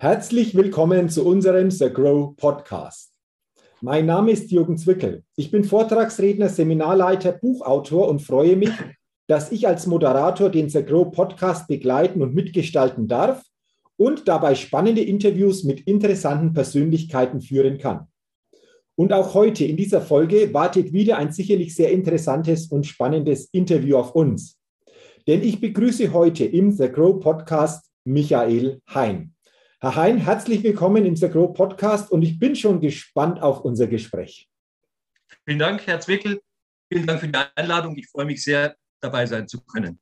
Herzlich willkommen zu unserem The Grow Podcast. Mein Name ist Jürgen Zwickel. Ich bin Vortragsredner, Seminarleiter, Buchautor und freue mich, dass ich als Moderator den The Grow Podcast begleiten und mitgestalten darf und dabei spannende Interviews mit interessanten Persönlichkeiten führen kann. Und auch heute in dieser Folge wartet wieder ein sicherlich sehr interessantes und spannendes Interview auf uns. Denn ich begrüße heute im The Grow Podcast Michael Hein. Herr Hein, herzlich willkommen im Grow Podcast und ich bin schon gespannt auf unser Gespräch. Vielen Dank, Herr Zwickel. Vielen Dank für die Einladung. Ich freue mich sehr, dabei sein zu können.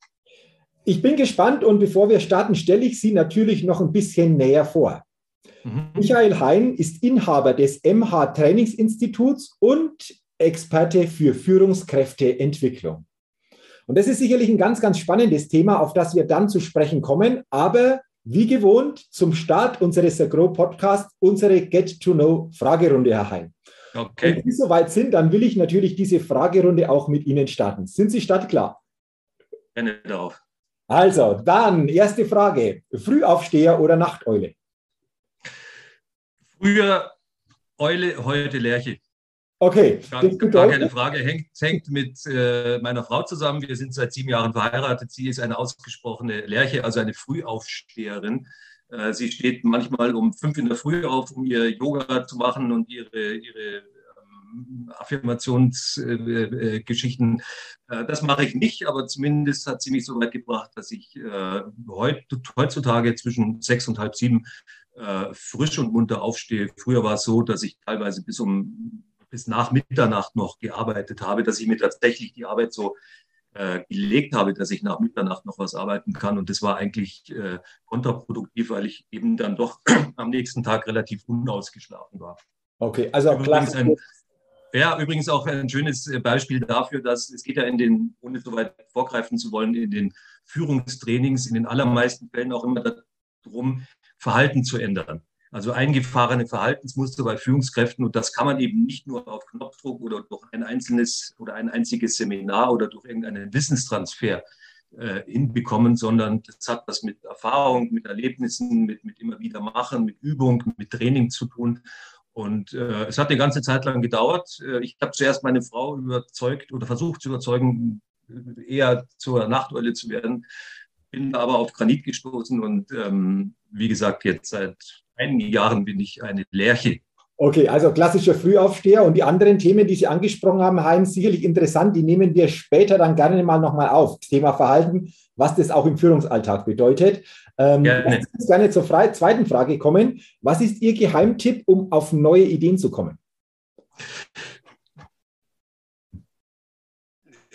Ich bin gespannt und bevor wir starten, stelle ich Sie natürlich noch ein bisschen näher vor. Mhm. Michael Hein ist Inhaber des MH Trainingsinstituts und Experte für Führungskräfteentwicklung. Und das ist sicherlich ein ganz, ganz spannendes Thema, auf das wir dann zu sprechen kommen. Aber wie gewohnt, zum Start unseres Agro Podcasts unsere Get-to-Know-Fragerunde, Herr Hein. Okay. Wenn Sie soweit sind, dann will ich natürlich diese Fragerunde auch mit Ihnen starten. Sind Sie startklar? Gerne darauf. Also, dann erste Frage. Frühaufsteher oder Nachteule? Früher Eule, heute Lerche. Okay. Gar, gar keine Frage. Hängt, hängt mit äh, meiner Frau zusammen. Wir sind seit sieben Jahren verheiratet. Sie ist eine ausgesprochene Lerche, also eine Frühaufsteherin. Äh, sie steht manchmal um fünf in der Früh auf, um ihr Yoga zu machen und ihre, ihre ähm, Affirmationsgeschichten. Äh, äh, das mache ich nicht, aber zumindest hat sie mich so weit gebracht, dass ich äh, heut, heutzutage zwischen sechs und halb sieben äh, frisch und munter aufstehe. Früher war es so, dass ich teilweise bis um bis nach Mitternacht noch gearbeitet habe, dass ich mir tatsächlich die Arbeit so äh, gelegt habe, dass ich nach Mitternacht noch was arbeiten kann. Und das war eigentlich äh, kontraproduktiv, weil ich eben dann doch am nächsten Tag relativ unausgeschlafen war. Okay, also übrigens ein, ja, übrigens auch ein schönes äh, Beispiel dafür, dass es geht ja in den, ohne so weit vorgreifen zu wollen, in den Führungstrainings in den allermeisten Fällen auch immer darum, Verhalten zu ändern also eingefahrene Verhaltensmuster bei Führungskräften. Und das kann man eben nicht nur auf Knopfdruck oder durch ein einzelnes oder ein einziges Seminar oder durch irgendeinen Wissenstransfer äh, hinbekommen, sondern das hat was mit Erfahrung, mit Erlebnissen, mit, mit immer wieder Machen, mit Übung, mit Training zu tun. Und äh, es hat eine ganze Zeit lang gedauert. Äh, ich habe zuerst meine Frau überzeugt oder versucht zu überzeugen, eher zur Nachteule zu werden, bin aber auf Granit gestoßen und ähm, wie gesagt, jetzt seit einigen Jahren bin ich eine Lerche. Okay, also klassischer Frühaufsteher und die anderen Themen, die Sie angesprochen haben, Heinz, sicherlich interessant, die nehmen wir später dann gerne mal nochmal auf. Das Thema Verhalten, was das auch im Führungsalltag bedeutet. Ähm, gerne. Lass gerne zur zweiten Frage kommen. Was ist Ihr Geheimtipp, um auf neue Ideen zu kommen?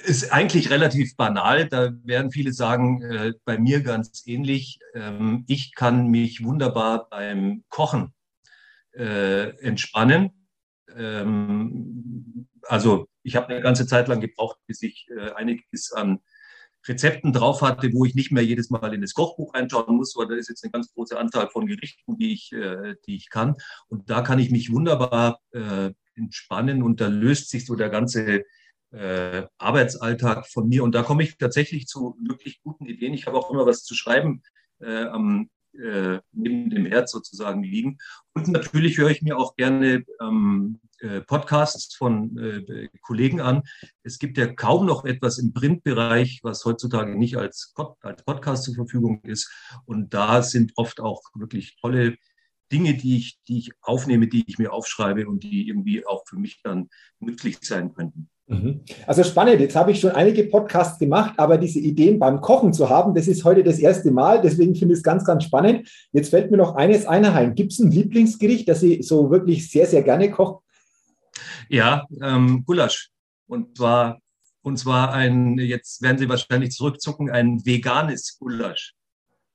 Ist eigentlich relativ banal. Da werden viele sagen, äh, bei mir ganz ähnlich. Ähm, ich kann mich wunderbar beim Kochen äh, entspannen. Ähm, also ich habe eine ganze Zeit lang gebraucht, bis ich äh, einiges an Rezepten drauf hatte, wo ich nicht mehr jedes Mal in das Kochbuch reinschauen muss, weil da ist jetzt eine ganz große Anzahl von Gerichten, die ich, äh, die ich kann. Und da kann ich mich wunderbar äh, entspannen und da löst sich so der ganze äh, Arbeitsalltag von mir. Und da komme ich tatsächlich zu wirklich guten Ideen. Ich habe auch immer was zu schreiben äh, am, äh, neben dem Herz sozusagen liegen. Und natürlich höre ich mir auch gerne ähm, äh, Podcasts von äh, Kollegen an. Es gibt ja kaum noch etwas im Printbereich, was heutzutage nicht als, als Podcast zur Verfügung ist. Und da sind oft auch wirklich tolle Dinge, die ich, die ich aufnehme, die ich mir aufschreibe und die irgendwie auch für mich dann nützlich sein könnten. Mhm. Also spannend, jetzt habe ich schon einige Podcasts gemacht, aber diese Ideen beim Kochen zu haben, das ist heute das erste Mal, deswegen finde ich es ganz, ganz spannend. Jetzt fällt mir noch eines ein. Gibt es ein Lieblingsgericht, das Sie so wirklich sehr, sehr gerne kochen? Ja, ähm, Gulasch. Und zwar, und zwar ein, jetzt werden Sie wahrscheinlich zurückzucken, ein veganes Gulasch.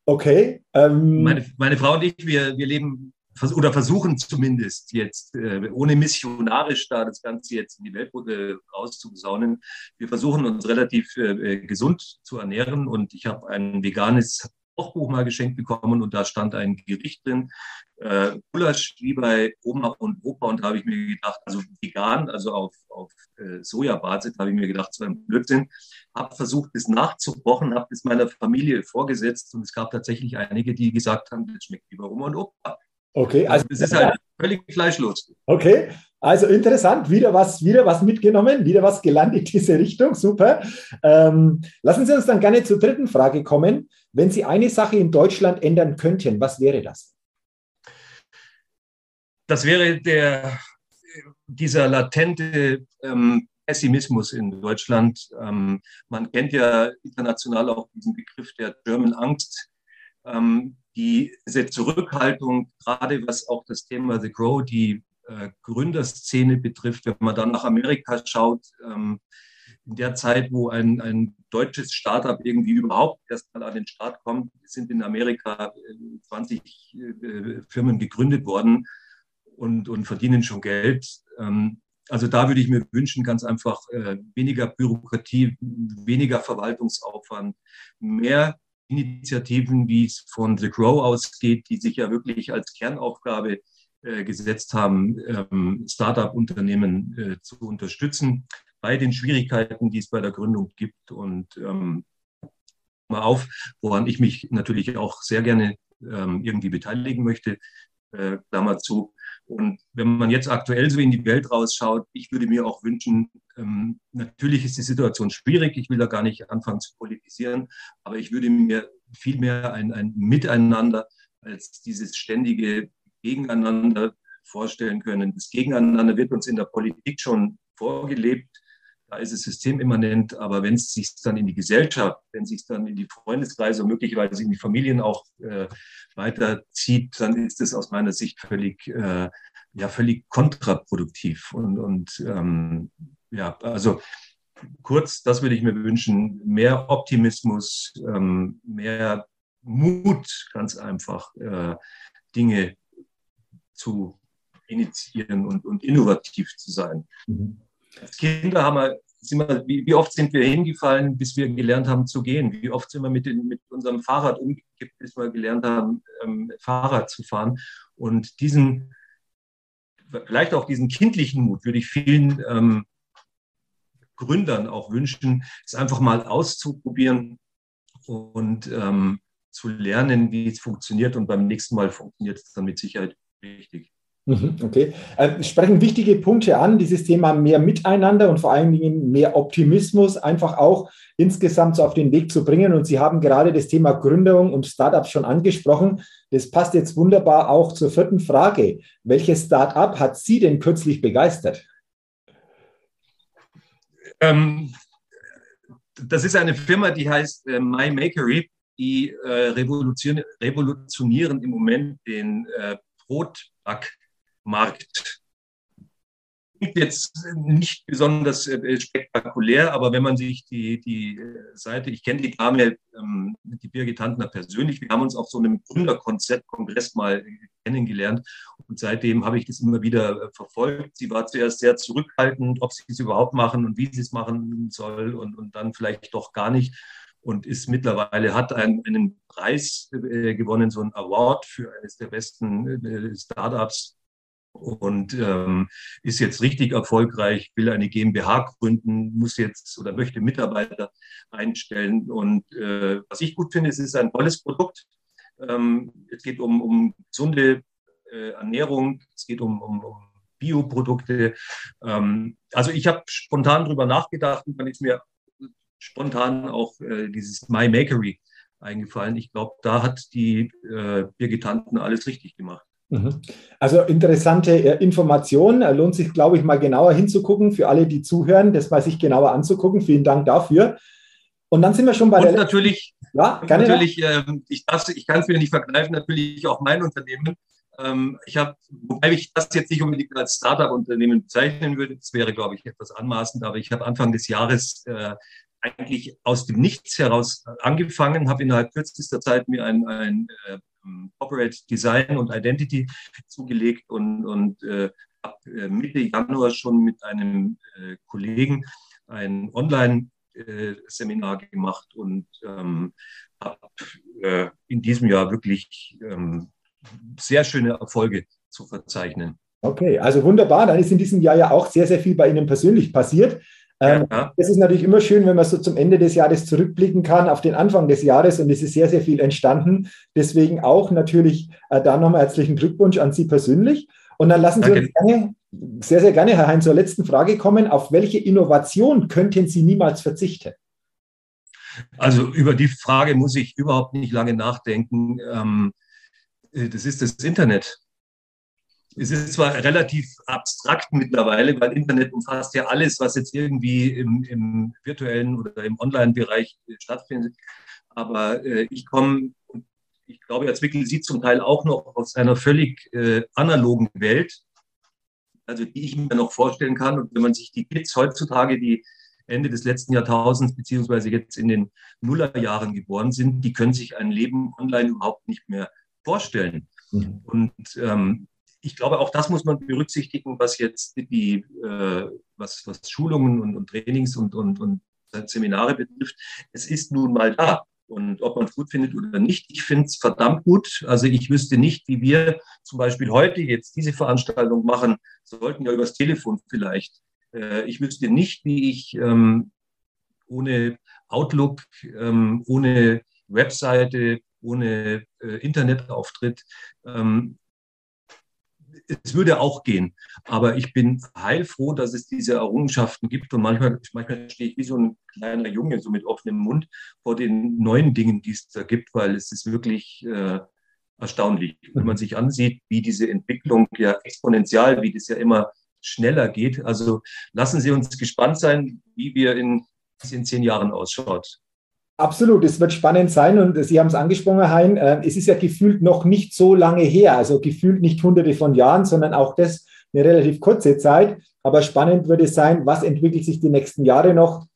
Okay. Ähm, meine, meine Frau und ich, wir, wir leben oder versuchen zumindest jetzt, äh, ohne missionarisch da das Ganze jetzt in die Welt äh, rauszusaunen. Wir versuchen uns relativ äh, gesund zu ernähren und ich habe ein veganes Kochbuch mal geschenkt bekommen und da stand ein Gericht drin, äh, Gulasch wie bei Oma und Opa und da habe ich mir gedacht, also vegan, also auf, auf äh, Sojabasis, habe ich mir gedacht, so ein Blödsinn. Habe versucht, das nachzukochen, habe das meiner Familie vorgesetzt und es gab tatsächlich einige, die gesagt haben, das schmeckt wie bei Oma und Opa. Okay, also, also das ist halt völlig fleischlos. Okay, also interessant, wieder was, wieder was mitgenommen, wieder was gelernt in diese Richtung, super. Ähm, lassen Sie uns dann gerne zur dritten Frage kommen. Wenn Sie eine Sache in Deutschland ändern könnten, was wäre das? Das wäre der, dieser latente ähm, Pessimismus in Deutschland. Ähm, man kennt ja international auch diesen Begriff der German Angst. Ähm, diese Zurückhaltung, gerade was auch das Thema The Grow, die äh, Gründerszene betrifft, wenn man dann nach Amerika schaut, ähm, in der Zeit, wo ein, ein deutsches Startup irgendwie überhaupt erstmal an den Start kommt, sind in Amerika 20 äh, äh, Firmen gegründet worden und, und verdienen schon Geld. Ähm, also da würde ich mir wünschen, ganz einfach äh, weniger Bürokratie, weniger Verwaltungsaufwand, mehr Initiativen, wie es von The Grow ausgeht, die sich ja wirklich als Kernaufgabe äh, gesetzt haben, ähm, Startup-Unternehmen äh, zu unterstützen bei den Schwierigkeiten, die es bei der Gründung gibt. Und ähm, mal auf, woran ich mich natürlich auch sehr gerne ähm, irgendwie beteiligen möchte, äh, Klammer zu, und wenn man jetzt aktuell so in die Welt rausschaut, ich würde mir auch wünschen, ähm, natürlich ist die Situation schwierig, ich will da gar nicht anfangen zu politisieren, aber ich würde mir viel mehr ein, ein Miteinander als dieses ständige Gegeneinander vorstellen können. Das Gegeneinander wird uns in der Politik schon vorgelebt. Da ist es systemimmanent, aber wenn es sich dann in die Gesellschaft, wenn es sich dann in die Freundeskreise und möglicherweise in die Familien auch äh, weiterzieht, dann ist es aus meiner Sicht völlig, äh, ja, völlig kontraproduktiv. Und, und ähm, ja, also kurz, das würde ich mir wünschen, mehr Optimismus, ähm, mehr Mut, ganz einfach, äh, Dinge zu initiieren und, und innovativ zu sein. Mhm. Als Kinder haben wir, wir wie, wie, oft sind wir hingefallen, bis wir gelernt haben zu gehen? Wie oft sind wir mit, den, mit unserem Fahrrad umgekippt, bis wir gelernt haben, ähm, Fahrrad zu fahren? Und diesen, vielleicht auch diesen kindlichen Mut würde ich vielen ähm, Gründern auch wünschen, es einfach mal auszuprobieren und ähm, zu lernen, wie es funktioniert. Und beim nächsten Mal funktioniert es dann mit Sicherheit richtig. Mhm, okay. Äh, sprechen wichtige Punkte an, dieses Thema mehr Miteinander und vor allen Dingen mehr Optimismus einfach auch insgesamt so auf den Weg zu bringen. Und Sie haben gerade das Thema Gründung und Startup schon angesprochen. Das passt jetzt wunderbar auch zur vierten Frage. Welches Startup hat Sie denn kürzlich begeistert? Ähm, das ist eine Firma, die heißt äh, My Makery. Die äh, revolutionieren, revolutionieren im Moment den äh, Brotback Markt. Jetzt nicht besonders äh, spektakulär, aber wenn man sich die, die äh, Seite, ich kenne die Dame, ähm, die Birgit Handner persönlich, wir haben uns auf so einem Gründerkongress mal kennengelernt und seitdem habe ich das immer wieder äh, verfolgt. Sie war zuerst sehr zurückhaltend, ob sie es überhaupt machen und wie sie es machen soll und, und dann vielleicht doch gar nicht und ist mittlerweile, hat einen, einen Preis äh, gewonnen, so einen Award für eines der besten äh, Startups und ähm, ist jetzt richtig erfolgreich, will eine GmbH gründen, muss jetzt oder möchte Mitarbeiter einstellen. Und äh, was ich gut finde, es ist ein tolles Produkt. Ähm, es geht um, um gesunde äh, Ernährung, es geht um, um, um Bioprodukte. Ähm, also ich habe spontan darüber nachgedacht und dann ist mir spontan auch äh, dieses My Makery eingefallen. Ich glaube, da hat die äh, Birgit Tanten alles richtig gemacht. Mhm. Also interessante äh, Information. Lohnt sich, glaube ich, mal genauer hinzugucken für alle, die zuhören, das mal sich genauer anzugucken. Vielen Dank dafür. Und dann sind wir schon bei und der. Natürlich, ja, natürlich ähm, ich, ich kann es mir nicht vergleichen, natürlich auch mein Unternehmen. Ähm, ich habe, wobei ich das jetzt nicht unbedingt als Startup-Unternehmen bezeichnen würde, das wäre, glaube ich, etwas anmaßend, aber ich habe Anfang des Jahres äh, eigentlich aus dem Nichts heraus angefangen, habe innerhalb kürzester Zeit mir ein, ein äh, Corporate Design und Identity zugelegt und, und äh, habe äh, Mitte Januar schon mit einem äh, Kollegen ein Online-Seminar gemacht und ähm, habe äh, in diesem Jahr wirklich ähm, sehr schöne Erfolge zu verzeichnen. Okay, also wunderbar. Dann ist in diesem Jahr ja auch sehr, sehr viel bei Ihnen persönlich passiert. Ähm, ja. Es ist natürlich immer schön, wenn man so zum Ende des Jahres zurückblicken kann auf den Anfang des Jahres und es ist sehr, sehr viel entstanden. Deswegen auch natürlich äh, da nochmal herzlichen Glückwunsch an Sie persönlich. Und dann lassen Sie Danke. uns gerne, sehr, sehr gerne, Herr Hein, zur letzten Frage kommen. Auf welche Innovation könnten Sie niemals verzichten? Also über die Frage muss ich überhaupt nicht lange nachdenken. Ähm, äh, das ist das Internet. Es ist zwar relativ abstrakt mittlerweile, weil Internet umfasst ja alles, was jetzt irgendwie im, im virtuellen oder im Online-Bereich äh, stattfindet. Aber äh, ich komme, ich glaube, Herr Zwickel sieht zum Teil auch noch aus einer völlig äh, analogen Welt, also die ich mir noch vorstellen kann. Und wenn man sich die Kids heutzutage, die Ende des letzten Jahrtausends beziehungsweise jetzt in den Nullerjahren geboren sind, die können sich ein Leben online überhaupt nicht mehr vorstellen. Mhm. Und ähm, ich glaube, auch das muss man berücksichtigen, was jetzt die, äh, was, was Schulungen und, und Trainings und, und, und Seminare betrifft. Es ist nun mal da. Und ob man es gut findet oder nicht, ich finde es verdammt gut. Also ich wüsste nicht, wie wir zum Beispiel heute jetzt diese Veranstaltung machen sollten, ja übers Telefon vielleicht. Äh, ich wüsste nicht, wie ich ähm, ohne Outlook, ähm, ohne Webseite, ohne äh, Internetauftritt ähm, es würde auch gehen. Aber ich bin heilfroh, dass es diese Errungenschaften gibt. Und manchmal, manchmal stehe ich wie so ein kleiner Junge, so mit offenem Mund, vor den neuen Dingen, die es da gibt, weil es ist wirklich äh, erstaunlich. Wenn man sich ansieht, wie diese Entwicklung ja exponentiell, wie das ja immer schneller geht. Also lassen Sie uns gespannt sein, wie wir in, in zehn Jahren ausschaut. Absolut, es wird spannend sein und Sie haben es angesprochen, Hein, äh, es ist ja gefühlt noch nicht so lange her, also gefühlt nicht hunderte von Jahren, sondern auch das eine relativ kurze Zeit. Aber spannend wird es sein, was entwickelt sich die nächsten Jahre noch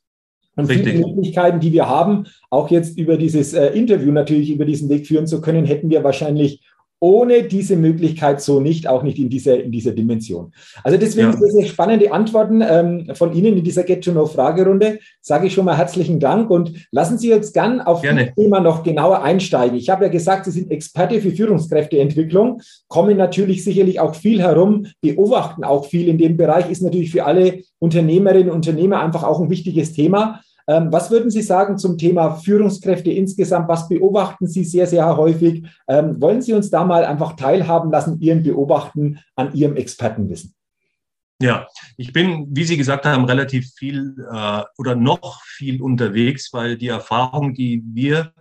und Richtig. viele Möglichkeiten, die wir haben, auch jetzt über dieses äh, Interview natürlich über diesen Weg führen zu können, hätten wir wahrscheinlich ohne diese Möglichkeit so nicht, auch nicht in dieser, in dieser Dimension. Also deswegen ja. sehr, sehr spannende Antworten ähm, von Ihnen in dieser Get-to-Know-Fragerunde. Sage ich schon mal herzlichen Dank und lassen Sie uns gern auf Gerne. das Thema noch genauer einsteigen. Ich habe ja gesagt, Sie sind Experte für Führungskräfteentwicklung, kommen natürlich sicherlich auch viel herum, beobachten auch viel in dem Bereich, ist natürlich für alle Unternehmerinnen und Unternehmer einfach auch ein wichtiges Thema. Ähm, was würden Sie sagen zum Thema Führungskräfte insgesamt? Was beobachten Sie sehr, sehr häufig? Ähm, wollen Sie uns da mal einfach teilhaben lassen, Ihren Beobachten an Ihrem Expertenwissen? Ja, ich bin, wie Sie gesagt haben, relativ viel äh, oder noch viel unterwegs, weil die Erfahrung, die wir,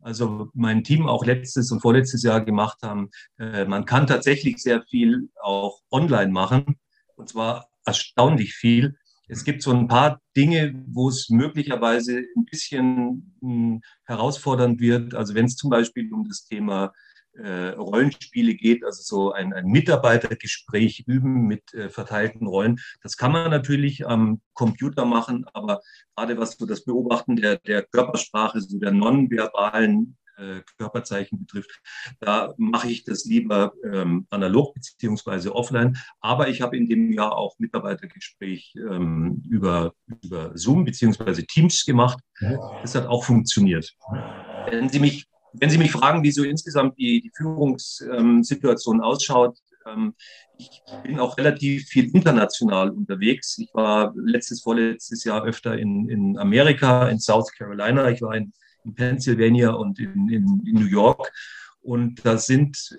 also mein Team auch letztes und vorletztes Jahr gemacht haben, äh, man kann tatsächlich sehr viel auch online machen und zwar erstaunlich viel. Es gibt so ein paar Dinge, wo es möglicherweise ein bisschen hm, herausfordernd wird. Also wenn es zum Beispiel um das Thema äh, Rollenspiele geht, also so ein, ein Mitarbeitergespräch üben mit äh, verteilten Rollen. Das kann man natürlich am Computer machen, aber gerade was so das Beobachten der, der Körpersprache, so der nonverbalen äh, Körperzeichen betrifft, da mache ich das lieber ähm, analog beziehungsweise offline. Aber ich habe in dem Jahr auch Mitarbeitergespräch ähm, über, über Zoom beziehungsweise Teams gemacht. Das hat auch funktioniert. Wenn Sie mich, wenn Sie mich fragen, wie so insgesamt die, die Führungssituation ausschaut, ähm, ich bin auch relativ viel international unterwegs. Ich war letztes, vorletztes Jahr öfter in, in Amerika, in South Carolina. Ich war in in Pennsylvania und in, in, in New York. Und da sind,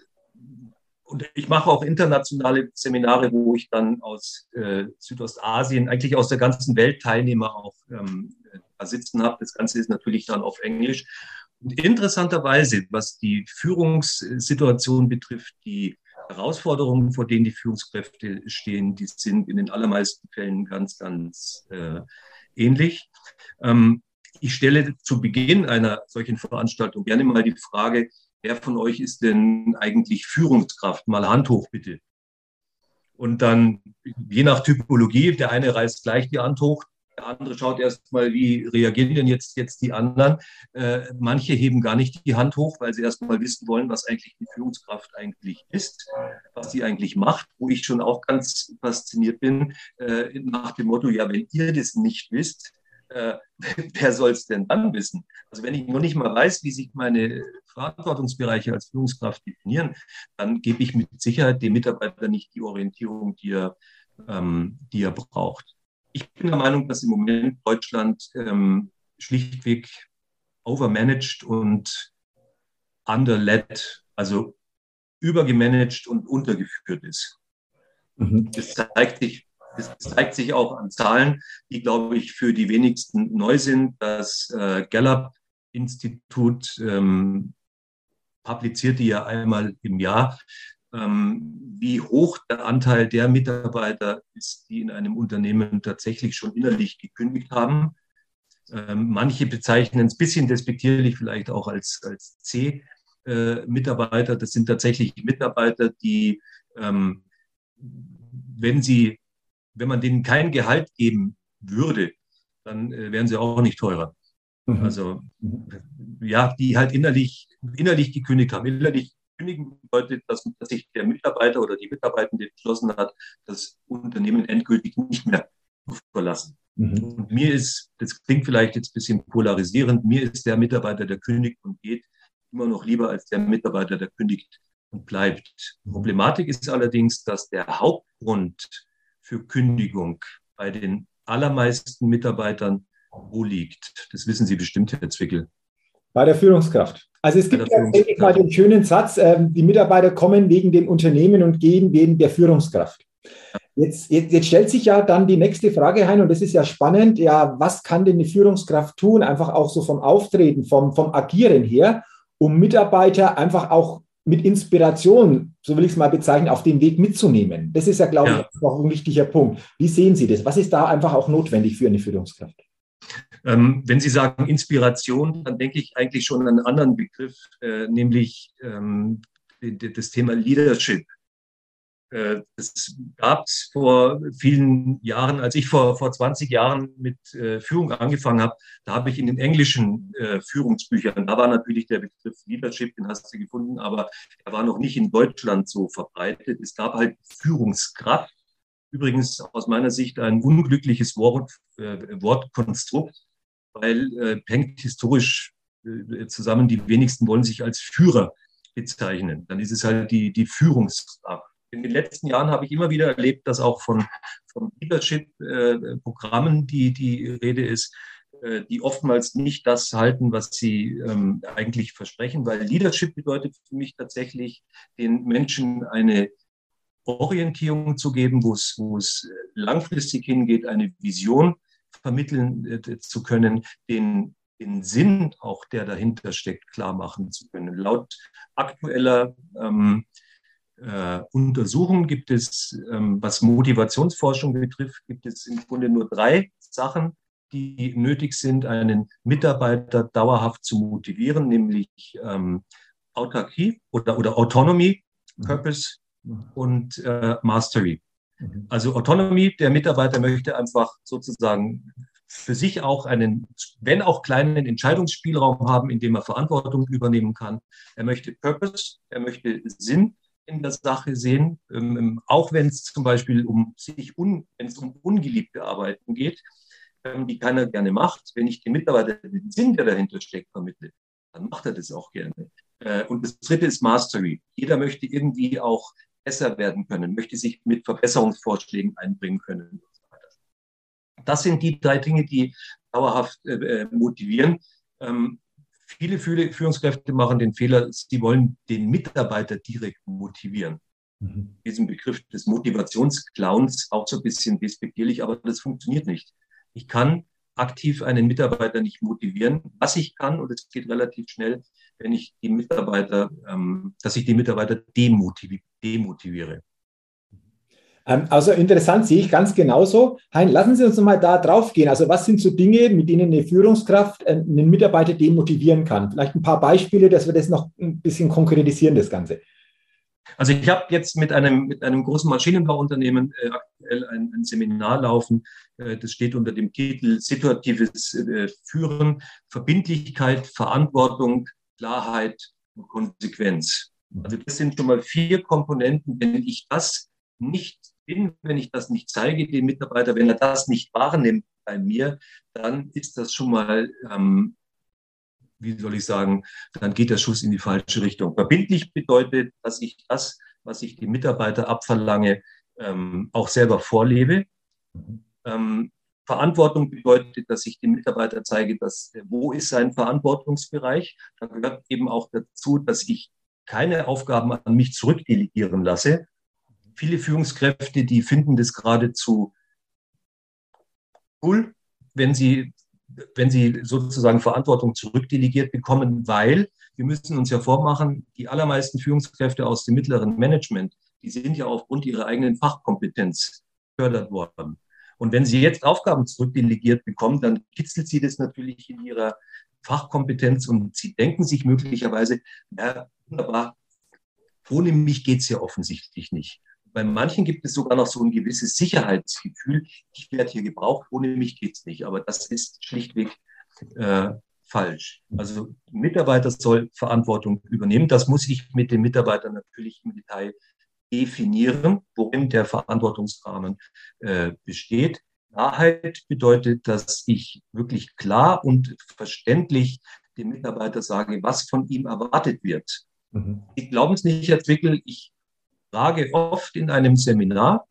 und ich mache auch internationale Seminare, wo ich dann aus äh, Südostasien, eigentlich aus der ganzen Welt Teilnehmer auch ähm, da sitzen habe. Das Ganze ist natürlich dann auf Englisch. Und interessanterweise, was die Führungssituation betrifft, die Herausforderungen, vor denen die Führungskräfte stehen, die sind in den allermeisten Fällen ganz, ganz äh, ähnlich. Ähm, ich stelle zu Beginn einer solchen Veranstaltung gerne mal die Frage, wer von euch ist denn eigentlich Führungskraft? Mal Hand hoch, bitte. Und dann, je nach Typologie, der eine reißt gleich die Hand hoch, der andere schaut erst mal, wie reagieren denn jetzt, jetzt die anderen. Äh, manche heben gar nicht die Hand hoch, weil sie erst mal wissen wollen, was eigentlich die Führungskraft eigentlich ist, was sie eigentlich macht, wo ich schon auch ganz fasziniert bin, äh, nach dem Motto, ja, wenn ihr das nicht wisst, äh, wer soll es denn dann wissen? Also wenn ich noch nicht mal weiß, wie sich meine Verantwortungsbereiche als Führungskraft definieren, dann gebe ich mit Sicherheit dem Mitarbeiter nicht die Orientierung, die er, ähm, die er braucht. Ich bin der Meinung, dass im Moment Deutschland ähm, schlichtweg overmanaged und underled, also übergemanagt und untergeführt ist. Mhm. Das zeigt sich das zeigt sich auch an Zahlen, die, glaube ich, für die wenigsten neu sind. Das äh, Gallup-Institut ähm, publiziert die ja einmal im Jahr, ähm, wie hoch der Anteil der Mitarbeiter ist, die in einem Unternehmen tatsächlich schon innerlich gekündigt haben. Ähm, manche bezeichnen es ein bisschen despektierlich vielleicht auch als, als C-Mitarbeiter. Äh, das sind tatsächlich Mitarbeiter, die, ähm, wenn sie wenn man denen kein Gehalt geben würde, dann äh, wären sie auch nicht teurer. Mhm. Also ja, die halt innerlich, innerlich gekündigt haben. Innerlich kündigen bedeutet, dass, dass sich der Mitarbeiter oder die Mitarbeitende entschlossen hat, das Unternehmen endgültig nicht mehr zu verlassen. Mhm. Und mir ist, das klingt vielleicht jetzt ein bisschen polarisierend, mir ist der Mitarbeiter, der kündigt und geht, immer noch lieber als der Mitarbeiter, der kündigt und bleibt. Problematik ist allerdings, dass der Hauptgrund für Kündigung bei den allermeisten Mitarbeitern wo liegt. Das wissen Sie bestimmt, Herr Zwickel. Bei der Führungskraft. Also es gibt ja, denke ich mal, den schönen Satz, äh, die Mitarbeiter kommen wegen dem Unternehmen und gehen wegen der Führungskraft. Jetzt, jetzt, jetzt, stellt sich ja dann die nächste Frage ein, und das ist ja spannend, ja, was kann denn eine Führungskraft tun, einfach auch so vom Auftreten, vom, vom Agieren her, um Mitarbeiter einfach auch mit Inspiration, so will ich es mal bezeichnen, auf den Weg mitzunehmen. Das ist ja, glaube ja. ich, noch ein wichtiger Punkt. Wie sehen Sie das? Was ist da einfach auch notwendig für eine Führungskraft? Ähm, wenn Sie sagen Inspiration, dann denke ich eigentlich schon an einen anderen Begriff, äh, nämlich ähm, das Thema Leadership. Äh, das gab es vor vielen Jahren, als ich vor, vor 20 Jahren mit äh, Führung angefangen habe, da habe ich in den englischen äh, Führungsbüchern, da war natürlich der Begriff Leadership, den hast du gefunden, aber er war noch nicht in Deutschland so verbreitet. Es gab halt Führungskraft. Übrigens aus meiner Sicht ein unglückliches Wort, äh, Wortkonstrukt, weil äh, hängt historisch äh, zusammen, die wenigsten wollen sich als Führer bezeichnen. Dann ist es halt die, die Führungskraft in den letzten Jahren habe ich immer wieder erlebt, dass auch von, von Leadership-Programmen die, die Rede ist, äh, die oftmals nicht das halten, was sie ähm, eigentlich versprechen, weil Leadership bedeutet für mich tatsächlich, den Menschen eine Orientierung zu geben, wo es, wo es langfristig hingeht, eine Vision vermitteln äh, zu können, den, den Sinn auch, der dahinter steckt, klar machen zu können. Laut aktueller ähm, äh, Untersuchungen gibt es, ähm, was Motivationsforschung betrifft, gibt es im Grunde nur drei Sachen, die nötig sind, einen Mitarbeiter dauerhaft zu motivieren, nämlich ähm, Autarkie oder, oder Autonomy, mhm. Purpose mhm. und äh, Mastery. Mhm. Also Autonomy, der Mitarbeiter möchte einfach sozusagen für sich auch einen, wenn auch kleinen Entscheidungsspielraum haben, in dem er Verantwortung übernehmen kann. Er möchte Purpose, er möchte Sinn in der Sache sehen, ähm, ähm, auch wenn es zum Beispiel um sich un, wenn es um ungeliebte Arbeiten geht, ähm, die keiner gerne macht. Wenn ich dem Mitarbeiter den Sinn, der dahinter steckt, vermittle, dann macht er das auch gerne. Äh, und das dritte ist Mastery. Jeder möchte irgendwie auch besser werden können, möchte sich mit Verbesserungsvorschlägen einbringen können. Das sind die drei Dinge, die dauerhaft äh, äh motivieren. Ähm, Viele Führungskräfte machen den Fehler, sie wollen den Mitarbeiter direkt motivieren. Mhm. Diesen Begriff des Motivationsclowns auch so ein bisschen despektierlich, aber das funktioniert nicht. Ich kann aktiv einen Mitarbeiter nicht motivieren. Was ich kann, und es geht relativ schnell, wenn ich die Mitarbeiter, ähm, dass ich die Mitarbeiter demotivi demotiviere. Ähm, also interessant, sehe ich ganz genauso. Hein, lassen Sie uns mal da drauf gehen. Also was sind so Dinge, mit denen eine Führungskraft äh, einen Mitarbeiter demotivieren kann? Vielleicht ein paar Beispiele, dass wir das noch ein bisschen konkretisieren, das Ganze. Also ich habe jetzt mit einem, mit einem großen Maschinenbauunternehmen äh, aktuell ein, ein, Seminar laufen. Äh, das steht unter dem Titel Situatives äh, Führen, Verbindlichkeit, Verantwortung, Klarheit und Konsequenz. Also das sind schon mal vier Komponenten. Wenn ich das nicht bin, wenn ich das nicht zeige dem Mitarbeiter, wenn er das nicht wahrnimmt, bei mir, dann ist das schon mal, ähm, wie soll ich sagen, dann geht der Schuss in die falsche Richtung. Verbindlich bedeutet, dass ich das, was ich die Mitarbeiter abverlange, ähm, auch selber vorlebe. Ähm, Verantwortung bedeutet, dass ich dem Mitarbeiter zeige, dass, wo ist sein Verantwortungsbereich. Da gehört eben auch dazu, dass ich keine Aufgaben an mich zurückdelegieren lasse. Viele Führungskräfte, die finden das geradezu cool, wenn sie, wenn sie sozusagen Verantwortung zurückdelegiert bekommen, weil wir müssen uns ja vormachen, die allermeisten Führungskräfte aus dem mittleren Management, die sind ja aufgrund ihrer eigenen Fachkompetenz gefördert worden. Und wenn sie jetzt Aufgaben zurückdelegiert bekommen, dann kitzelt sie das natürlich in ihrer Fachkompetenz und sie denken sich möglicherweise, ja, wunderbar, ohne mich geht es ja offensichtlich nicht. Bei manchen gibt es sogar noch so ein gewisses Sicherheitsgefühl, ich werde hier gebraucht, ohne mich geht es nicht. Aber das ist schlichtweg äh, falsch. Also Mitarbeiter soll Verantwortung übernehmen. Das muss ich mit den Mitarbeitern natürlich im Detail definieren, worin der Verantwortungsrahmen äh, besteht. Klarheit bedeutet, dass ich wirklich klar und verständlich dem Mitarbeiter sage, was von ihm erwartet wird. Mhm. Ich glaube es nicht, Herr Zwickel, ich frage oft in einem Seminar,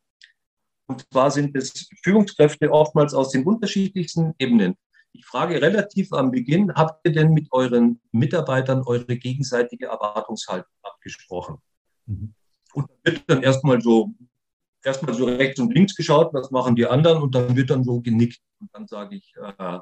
und zwar sind es Führungskräfte oftmals aus den unterschiedlichsten Ebenen. Ich frage relativ am Beginn, habt ihr denn mit euren Mitarbeitern eure gegenseitige Erwartungshaltung abgesprochen? Mhm. Und wird dann erstmal so, erstmal so rechts und links geschaut, was machen die anderen, und dann wird dann so genickt. Und dann sage ich, äh,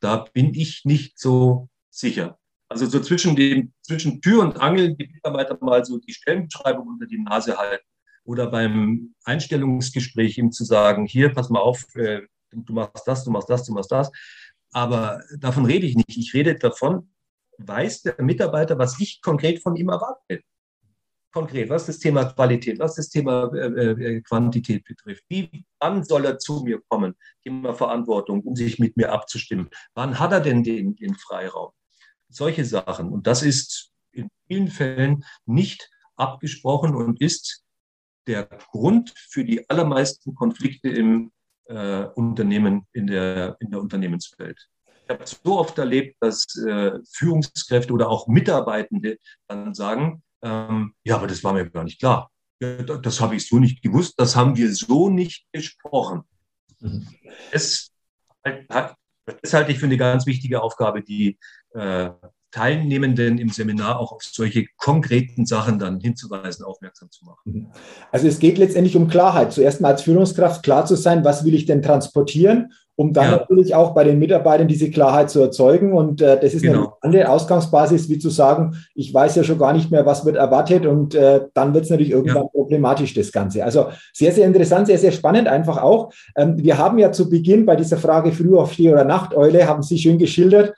da bin ich nicht so sicher. Also so zwischen dem, zwischen Tür und Angel die Mitarbeiter mal so die Stellenbeschreibung unter die Nase halten oder beim Einstellungsgespräch ihm zu sagen, hier, pass mal auf, äh, du machst das, du machst das, du machst das. Aber davon rede ich nicht. Ich rede davon, weiß der Mitarbeiter, was ich konkret von ihm erwarte konkret, was das Thema Qualität, was das Thema äh, äh, Quantität betrifft. Wie, wann soll er zu mir kommen? Thema Verantwortung, um sich mit mir abzustimmen. Wann hat er denn den, den Freiraum? Solche Sachen. Und das ist in vielen Fällen nicht abgesprochen und ist der Grund für die allermeisten Konflikte im äh, Unternehmen, in der, in der Unternehmenswelt. Ich habe so oft erlebt, dass äh, Führungskräfte oder auch Mitarbeitende dann sagen, ähm, ja, aber das war mir gar nicht klar. Das habe ich so nicht gewusst, das haben wir so nicht besprochen. Mhm. Das, das halte ich für eine ganz wichtige Aufgabe, die äh, Teilnehmenden im Seminar auch auf solche konkreten Sachen dann hinzuweisen, aufmerksam zu machen. Mhm. Also es geht letztendlich um Klarheit. Zuerst mal als Führungskraft klar zu sein, was will ich denn transportieren, um dann ja. natürlich auch bei den Mitarbeitern diese Klarheit zu erzeugen. Und äh, das ist genau. eine andere Ausgangsbasis, wie zu sagen, ich weiß ja schon gar nicht mehr, was wird erwartet und äh, dann wird es natürlich irgendwann ja. problematisch, das Ganze. Also sehr, sehr interessant, sehr, sehr spannend einfach auch. Ähm, wir haben ja zu Beginn bei dieser Frage früh auf Steh- oder Nachteule, haben Sie schön geschildert,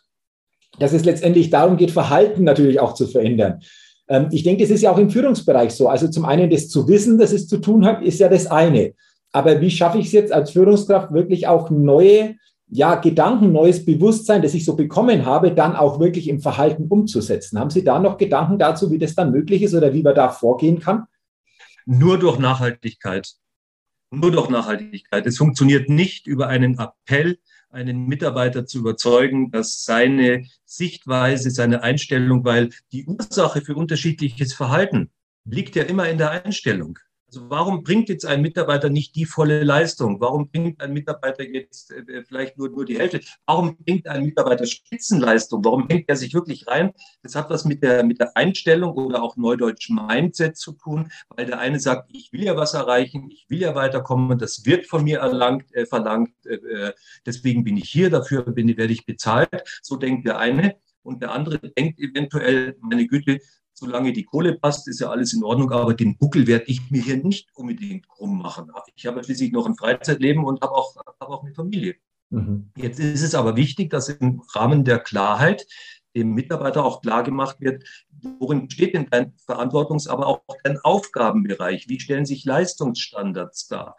dass es letztendlich darum geht, Verhalten natürlich auch zu verändern. Ähm, ich denke, das ist ja auch im Führungsbereich so. Also zum einen das zu wissen, dass es zu tun hat, ist ja das eine. Aber wie schaffe ich es jetzt als Führungskraft wirklich auch neue ja, Gedanken, neues Bewusstsein, das ich so bekommen habe, dann auch wirklich im Verhalten umzusetzen? Haben Sie da noch Gedanken dazu, wie das dann möglich ist oder wie man da vorgehen kann? Nur durch Nachhaltigkeit. Nur durch Nachhaltigkeit. Es funktioniert nicht über einen Appell, einen Mitarbeiter zu überzeugen, dass seine Sichtweise, seine Einstellung, weil die Ursache für unterschiedliches Verhalten liegt ja immer in der Einstellung. Also warum bringt jetzt ein Mitarbeiter nicht die volle Leistung? Warum bringt ein Mitarbeiter jetzt äh, vielleicht nur, nur die Hälfte? Warum bringt ein Mitarbeiter Spitzenleistung? Warum hängt er sich wirklich rein? Das hat was mit der, mit der Einstellung oder auch neudeutsch Mindset zu tun, weil der eine sagt, ich will ja was erreichen, ich will ja weiterkommen, das wird von mir erlangt, äh, verlangt, äh, äh deswegen bin ich hier, dafür bin, werde ich bezahlt. So denkt der eine. Und der andere denkt eventuell, meine Güte, solange die Kohle passt, ist ja alles in Ordnung, aber den Buckel werde ich mir hier nicht unbedingt krumm machen. Ich habe schließlich noch ein Freizeitleben und habe auch, habe auch eine Familie. Mhm. Jetzt ist es aber wichtig, dass im Rahmen der Klarheit dem Mitarbeiter auch klar gemacht wird, worin steht denn dein Verantwortungs-, aber auch dein Aufgabenbereich? Wie stellen sich Leistungsstandards dar?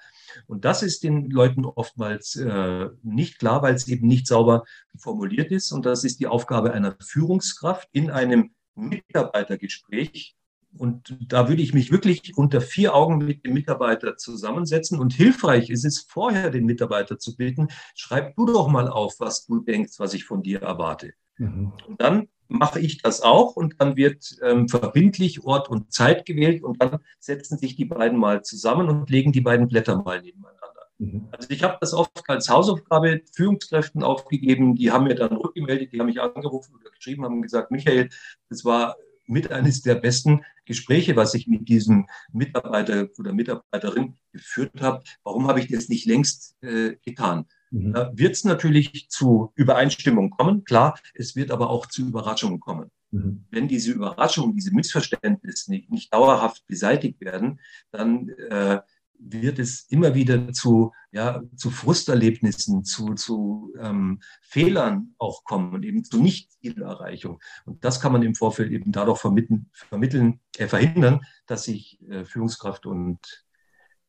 Und das ist den Leuten oftmals äh, nicht klar, weil es eben nicht sauber formuliert ist. Und das ist die Aufgabe einer Führungskraft in einem Mitarbeitergespräch. Und da würde ich mich wirklich unter vier Augen mit dem Mitarbeiter zusammensetzen. Und hilfreich ist es, vorher den Mitarbeiter zu bitten, schreib du doch mal auf, was du denkst, was ich von dir erwarte. Mhm. Und dann mache ich das auch und dann wird ähm, verbindlich Ort und Zeit gewählt und dann setzen sich die beiden mal zusammen und legen die beiden Blätter mal nebeneinander. Mhm. Also ich habe das oft als Hausaufgabe Führungskräften aufgegeben, die haben mir dann rückgemeldet, die haben mich angerufen oder geschrieben, haben gesagt, Michael, das war mit eines der besten Gespräche, was ich mit diesem Mitarbeiter oder Mitarbeiterin geführt habe. Warum habe ich das nicht längst äh, getan? Mhm. Da wird es natürlich zu Übereinstimmung kommen, klar, es wird aber auch zu Überraschungen kommen. Mhm. Wenn diese Überraschungen, diese Missverständnisse nicht, nicht dauerhaft beseitigt werden, dann äh, wird es immer wieder zu, ja, zu Frusterlebnissen, zu, zu ähm, Fehlern auch kommen, eben zu Nicht-Zielerreichung. Und das kann man im Vorfeld eben dadurch vermitteln, vermitteln äh, verhindern, dass sich äh, Führungskraft und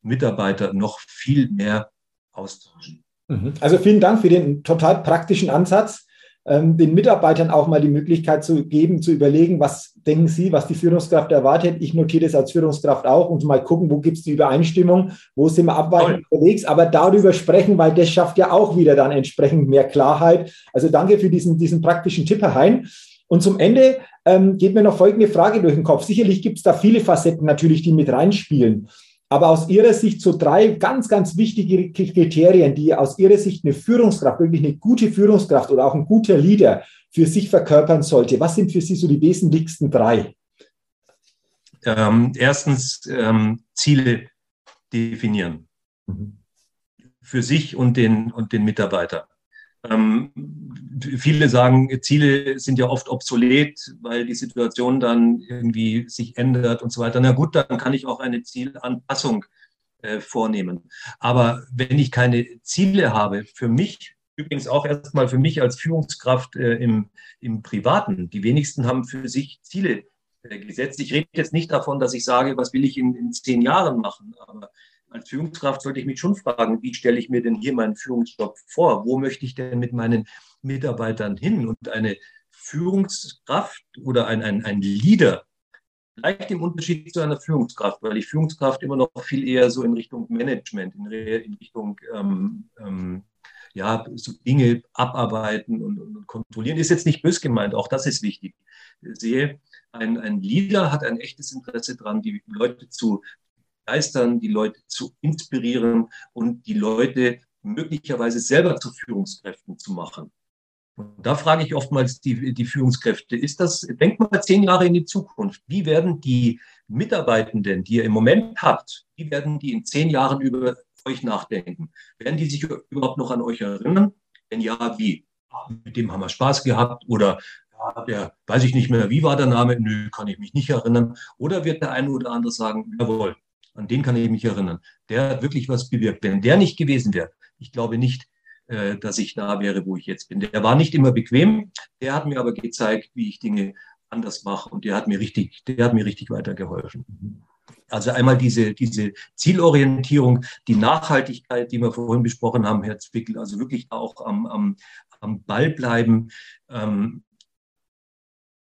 Mitarbeiter noch viel mehr austauschen. Mhm. Also vielen Dank für den total praktischen Ansatz den Mitarbeitern auch mal die Möglichkeit zu geben, zu überlegen, was denken sie, was die Führungskraft erwartet. Ich notiere das als Führungskraft auch und mal gucken, wo gibt es die Übereinstimmung, wo sind wir abweichend unterwegs, aber darüber sprechen, weil das schafft ja auch wieder dann entsprechend mehr Klarheit. Also danke für diesen, diesen praktischen Tipp, Herr Hein. Und zum Ende ähm, geht mir noch folgende Frage durch den Kopf. Sicherlich gibt es da viele Facetten natürlich, die mit reinspielen. Aber aus Ihrer Sicht so drei ganz, ganz wichtige Kriterien, die aus Ihrer Sicht eine Führungskraft, wirklich eine gute Führungskraft oder auch ein guter Leader für sich verkörpern sollte. Was sind für Sie so die wesentlichsten drei? Ähm, erstens ähm, Ziele definieren. Mhm. Für sich und den, und den Mitarbeiter. Ähm, viele sagen, Ziele sind ja oft obsolet, weil die Situation dann irgendwie sich ändert und so weiter. Na gut, dann kann ich auch eine Zielanpassung äh, vornehmen. Aber wenn ich keine Ziele habe, für mich, übrigens auch erstmal für mich als Führungskraft äh, im, im Privaten, die wenigsten haben für sich Ziele äh, gesetzt. Ich rede jetzt nicht davon, dass ich sage, was will ich in, in zehn Jahren machen, aber als Führungskraft sollte ich mich schon fragen, wie stelle ich mir denn hier meinen Führungsjob vor? Wo möchte ich denn mit meinen Mitarbeitern hin? Und eine Führungskraft oder ein, ein, ein Leader, leicht im Unterschied zu einer Führungskraft, weil die Führungskraft immer noch viel eher so in Richtung Management, in, in Richtung ähm, ähm, ja, so Dinge abarbeiten und, und, kontrollieren. Ist jetzt nicht bös gemeint, auch das ist wichtig. Ich sehe, ein, ein Leader hat ein echtes Interesse daran, die Leute zu begeistern, die Leute zu inspirieren und die Leute möglicherweise selber zu Führungskräften zu machen. Und da frage ich oftmals die, die Führungskräfte, ist das, denkt mal zehn Jahre in die Zukunft, wie werden die Mitarbeitenden, die ihr im Moment habt, wie werden die in zehn Jahren über euch nachdenken? Werden die sich überhaupt noch an euch erinnern? Wenn ja, wie? Mit dem haben wir Spaß gehabt oder der weiß ich nicht mehr, wie war der Name? Nö, kann ich mich nicht erinnern. Oder wird der eine oder andere sagen, jawohl, an den kann ich mich erinnern. Der hat wirklich was bewirkt. Wenn der nicht gewesen wäre, ich glaube nicht, äh, dass ich da wäre, wo ich jetzt bin. Der war nicht immer bequem, der hat mir aber gezeigt, wie ich Dinge anders mache und der hat mir richtig, der hat mir richtig weitergeholfen. Also einmal diese, diese Zielorientierung, die Nachhaltigkeit, die wir vorhin besprochen haben, Herr Zwickel, also wirklich auch am, am, am Ball bleiben, ähm,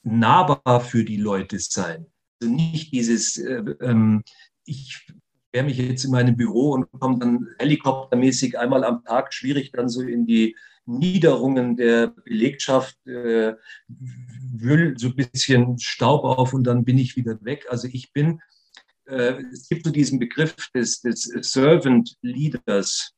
nahbar für die Leute sein. Also nicht dieses, äh, ähm, ich sperre mich jetzt in meinem Büro und komme dann helikoptermäßig einmal am Tag schwierig dann so in die Niederungen der Belegschaft, äh, wühl so ein bisschen Staub auf und dann bin ich wieder weg. Also ich bin, äh, es gibt so diesen Begriff des, des Servant Leaders,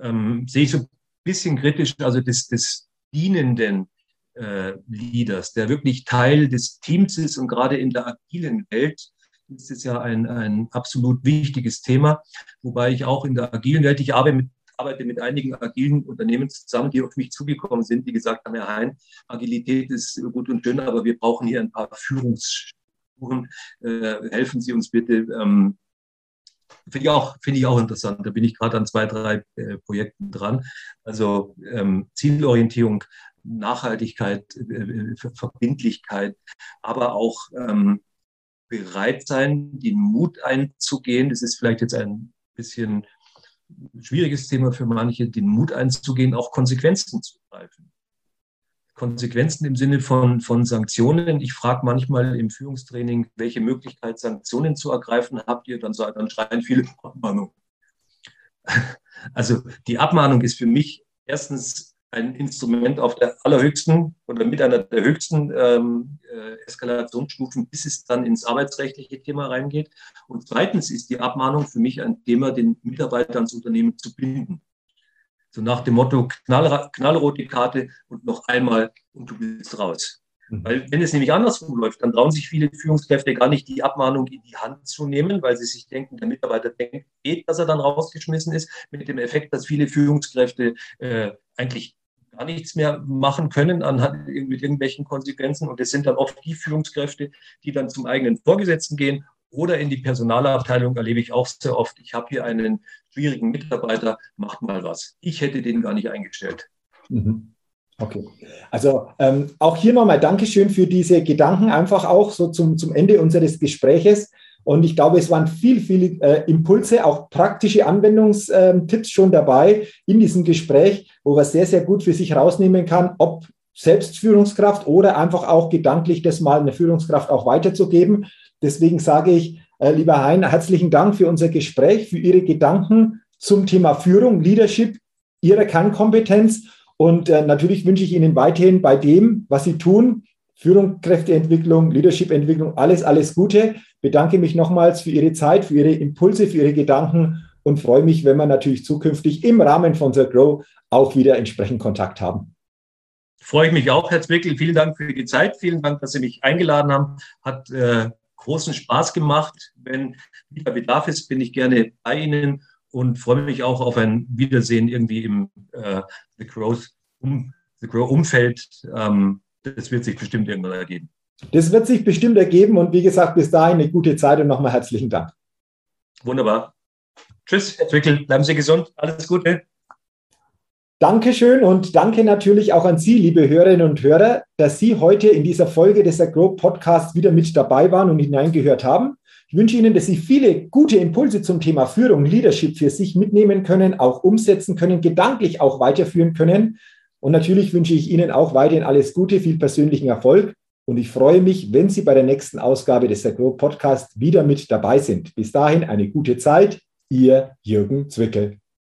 ähm, sehe ich so ein bisschen kritisch, also des, des dienenden äh, Leaders, der wirklich Teil des Teams ist und gerade in der agilen Welt ist es ja ein, ein absolut wichtiges Thema, wobei ich auch in der agilen Welt, ich arbeite mit, arbeite mit einigen agilen Unternehmen zusammen, die auf mich zugekommen sind, die gesagt haben, Herr Hein, Agilität ist gut und schön, aber wir brauchen hier ein paar Führungsstrukturen. Äh, helfen Sie uns bitte. Ähm, Finde ich, auch, find ich auch interessant. Da bin ich gerade an zwei, drei äh, Projekten dran. Also ähm, Zielorientierung, Nachhaltigkeit, äh, äh Verbindlichkeit, aber auch ähm, bereit sein, den Mut einzugehen. Das ist vielleicht jetzt ein bisschen schwieriges Thema für manche, den Mut einzugehen, auch Konsequenzen zu greifen. Konsequenzen im Sinne von, von Sanktionen. Ich frage manchmal im Führungstraining, welche Möglichkeit Sanktionen zu ergreifen habt ihr? Dann, dann schreien viele Abmahnung. Also die Abmahnung ist für mich erstens ein Instrument auf der allerhöchsten oder mit einer der höchsten ähm, äh, Eskalationsstufen, bis es dann ins arbeitsrechtliche Thema reingeht. Und zweitens ist die Abmahnung für mich ein Thema, den Mitarbeiter ans Unternehmen zu binden. So nach dem Motto, knall, knallrote Karte und noch einmal und du bist raus. Mhm. Weil wenn es nämlich andersrum läuft, dann trauen sich viele Führungskräfte gar nicht, die Abmahnung in die Hand zu nehmen, weil sie sich denken, der Mitarbeiter denkt, geht, dass er dann rausgeschmissen ist, mit dem Effekt, dass viele Führungskräfte äh, eigentlich gar nichts mehr machen können anhand mit irgendwelchen Konsequenzen. Und es sind dann oft die Führungskräfte, die dann zum eigenen Vorgesetzten gehen oder in die Personalabteilung erlebe ich auch sehr oft. Ich habe hier einen schwierigen Mitarbeiter, macht mal was. Ich hätte den gar nicht eingestellt. Mhm. Okay. Also ähm, auch hier nochmal Dankeschön für diese Gedanken, einfach auch so zum, zum Ende unseres Gespräches. Und ich glaube, es waren viel, viele äh, Impulse, auch praktische Anwendungstipps schon dabei in diesem Gespräch, wo man sehr, sehr gut für sich rausnehmen kann, ob Selbstführungskraft oder einfach auch gedanklich das mal eine Führungskraft auch weiterzugeben. Deswegen sage ich, äh, lieber Hein, herzlichen Dank für unser Gespräch, für Ihre Gedanken zum Thema Führung, Leadership, Ihre Kernkompetenz. Und äh, natürlich wünsche ich Ihnen weiterhin bei dem, was Sie tun, Führungskräfteentwicklung, Leadership-Entwicklung, alles, alles Gute. Bedanke mich nochmals für Ihre Zeit, für Ihre Impulse, für Ihre Gedanken und freue mich, wenn wir natürlich zukünftig im Rahmen von The Grow auch wieder entsprechend Kontakt haben. Freue ich mich auch, Herr Zwickel. Vielen Dank für die Zeit. Vielen Dank, dass Sie mich eingeladen haben. Hat äh, großen Spaß gemacht. Wenn wieder Bedarf ist, bin ich gerne bei Ihnen und freue mich auch auf ein Wiedersehen irgendwie im äh, The Growth um, The Grow Umfeld. Ähm, das wird sich bestimmt irgendwann ergeben. Das wird sich bestimmt ergeben und wie gesagt, bis dahin eine gute Zeit und nochmal herzlichen Dank. Wunderbar. Tschüss, Herr Zwickel. Bleiben Sie gesund. Alles Gute. Dankeschön und danke natürlich auch an Sie, liebe Hörerinnen und Hörer, dass Sie heute in dieser Folge des Agro Podcasts wieder mit dabei waren und hineingehört haben. Ich wünsche Ihnen, dass Sie viele gute Impulse zum Thema Führung, Leadership für sich mitnehmen können, auch umsetzen können, gedanklich auch weiterführen können. Und natürlich wünsche ich Ihnen auch weiterhin alles Gute, viel persönlichen Erfolg. Und ich freue mich, wenn Sie bei der nächsten Ausgabe des Agro Podcasts wieder mit dabei sind. Bis dahin eine gute Zeit. Ihr Jürgen Zwickel.